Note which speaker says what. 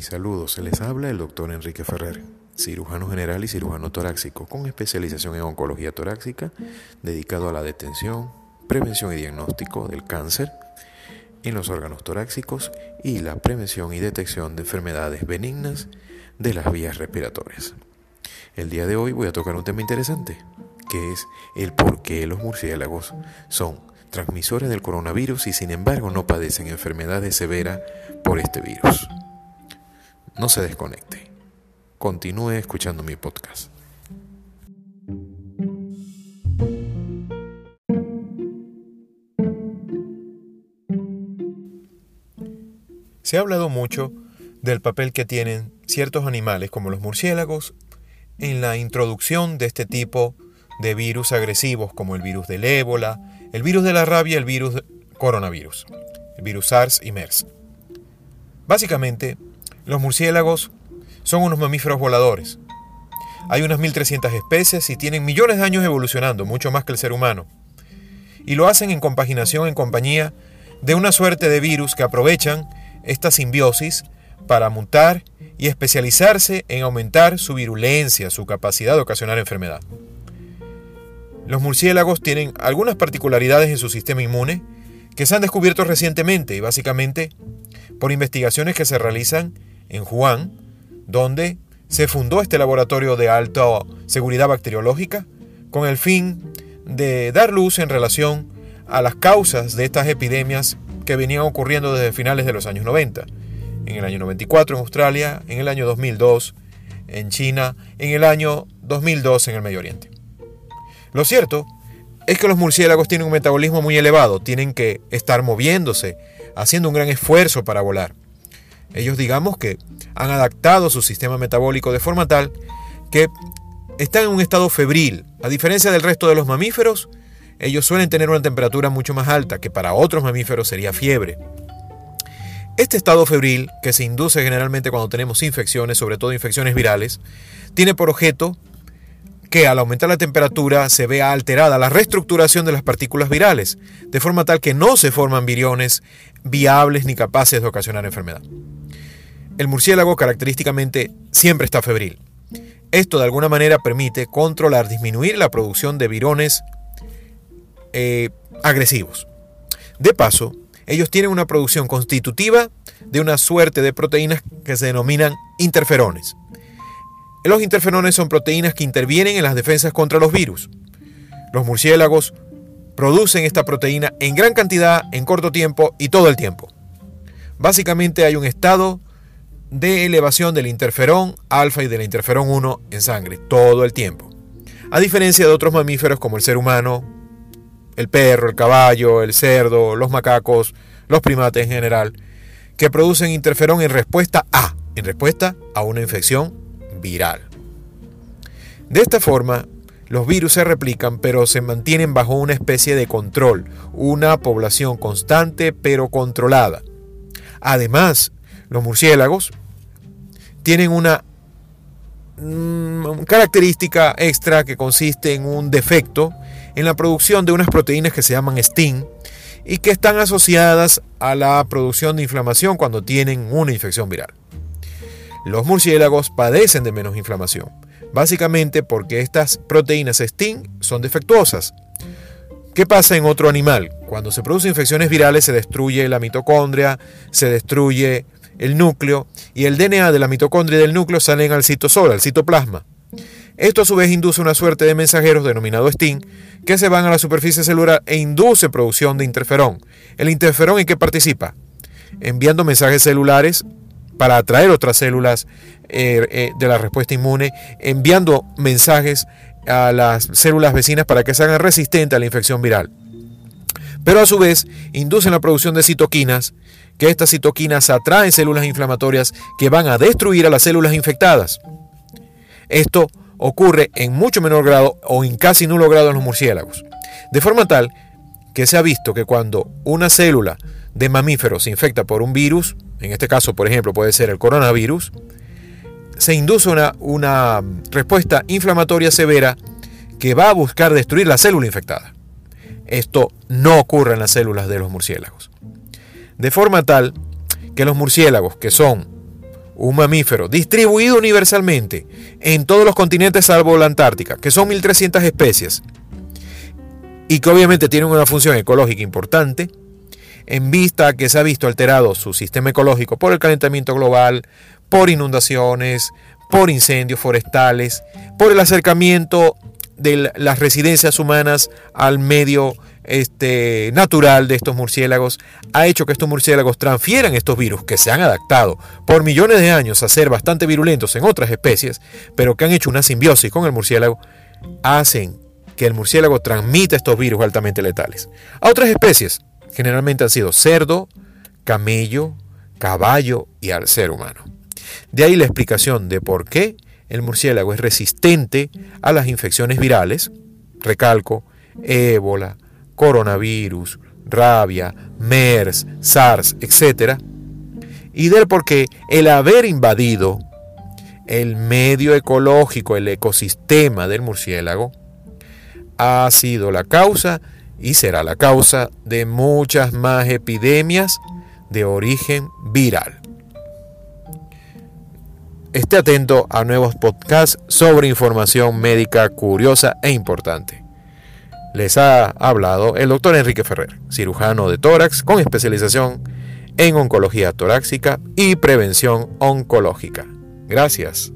Speaker 1: Mis saludos, se les habla el doctor Enrique Ferrer, cirujano general y cirujano torácico con especialización en oncología torácica, dedicado a la detención, prevención y diagnóstico del cáncer en los órganos torácicos y la prevención y detección de enfermedades benignas de las vías respiratorias. El día de hoy voy a tocar un tema interesante, que es el por qué los murciélagos son transmisores del coronavirus y sin embargo no padecen enfermedades severas por este virus. No se desconecte. Continúe escuchando mi podcast. Se ha hablado mucho del papel que tienen ciertos animales como los murciélagos en la introducción de este tipo de virus agresivos como el virus del ébola, el virus de la rabia, el virus coronavirus, el virus SARS y MERS. Básicamente, los murciélagos son unos mamíferos voladores. Hay unas 1300 especies y tienen millones de años evolucionando, mucho más que el ser humano. Y lo hacen en compaginación, en compañía de una suerte de virus que aprovechan esta simbiosis para mutar y especializarse en aumentar su virulencia, su capacidad de ocasionar enfermedad. Los murciélagos tienen algunas particularidades en su sistema inmune que se han descubierto recientemente y básicamente por investigaciones que se realizan en Wuhan, donde se fundó este laboratorio de alta seguridad bacteriológica con el fin de dar luz en relación a las causas de estas epidemias que venían ocurriendo desde finales de los años 90. En el año 94 en Australia, en el año 2002 en China, en el año 2002 en el Medio Oriente. Lo cierto es que los murciélagos tienen un metabolismo muy elevado, tienen que estar moviéndose, haciendo un gran esfuerzo para volar. Ellos digamos que han adaptado su sistema metabólico de forma tal que están en un estado febril. A diferencia del resto de los mamíferos, ellos suelen tener una temperatura mucho más alta, que para otros mamíferos sería fiebre. Este estado febril, que se induce generalmente cuando tenemos infecciones, sobre todo infecciones virales, tiene por objeto que al aumentar la temperatura se vea alterada la reestructuración de las partículas virales, de forma tal que no se forman viriones viables ni capaces de ocasionar enfermedad. El murciélago característicamente siempre está febril. Esto de alguna manera permite controlar, disminuir la producción de virones eh, agresivos. De paso, ellos tienen una producción constitutiva de una suerte de proteínas que se denominan interferones. Los interferones son proteínas que intervienen en las defensas contra los virus. Los murciélagos producen esta proteína en gran cantidad, en corto tiempo y todo el tiempo. Básicamente hay un estado de elevación del interferón alfa y del interferón 1 en sangre todo el tiempo. A diferencia de otros mamíferos como el ser humano, el perro, el caballo, el cerdo, los macacos, los primates en general, que producen interferón en respuesta a, en respuesta a una infección viral. De esta forma, los virus se replican pero se mantienen bajo una especie de control, una población constante pero controlada. Además, los murciélagos tienen una mm, característica extra que consiste en un defecto en la producción de unas proteínas que se llaman STING y que están asociadas a la producción de inflamación cuando tienen una infección viral. Los murciélagos padecen de menos inflamación, básicamente porque estas proteínas STING son defectuosas. ¿Qué pasa en otro animal? Cuando se producen infecciones virales se destruye la mitocondria, se destruye el núcleo y el DNA de la mitocondria del núcleo salen al citosol, al citoplasma. Esto a su vez induce una suerte de mensajeros denominados STING que se van a la superficie celular e induce producción de interferón. ¿El interferón en qué participa? Enviando mensajes celulares para atraer otras células eh, eh, de la respuesta inmune, enviando mensajes a las células vecinas para que se hagan resistentes a la infección viral. Pero a su vez inducen la producción de citoquinas que estas citoquinas atraen células inflamatorias que van a destruir a las células infectadas. Esto ocurre en mucho menor grado o en casi nulo grado en los murciélagos. De forma tal que se ha visto que cuando una célula de mamífero se infecta por un virus, en este caso por ejemplo puede ser el coronavirus, se induce una, una respuesta inflamatoria severa que va a buscar destruir la célula infectada. Esto no ocurre en las células de los murciélagos. De forma tal que los murciélagos, que son un mamífero distribuido universalmente en todos los continentes salvo la Antártica, que son 1.300 especies, y que obviamente tienen una función ecológica importante, en vista que se ha visto alterado su sistema ecológico por el calentamiento global, por inundaciones, por incendios forestales, por el acercamiento de las residencias humanas al medio este, natural de estos murciélagos ha hecho que estos murciélagos transfieran estos virus que se han adaptado por millones de años a ser bastante virulentos en otras especies, pero que han hecho una simbiosis con el murciélago, hacen que el murciélago transmita estos virus altamente letales. A otras especies, generalmente han sido cerdo, camello, caballo y al ser humano. De ahí la explicación de por qué el murciélago es resistente a las infecciones virales, recalco, ébola, coronavirus, rabia, MERS, SARS, etc. Y del por qué el haber invadido el medio ecológico, el ecosistema del murciélago, ha sido la causa y será la causa de muchas más epidemias de origen viral. Esté atento a nuevos podcasts sobre información médica curiosa e importante. Les ha hablado el doctor Enrique Ferrer, cirujano de tórax con especialización en oncología torácica y prevención oncológica. Gracias.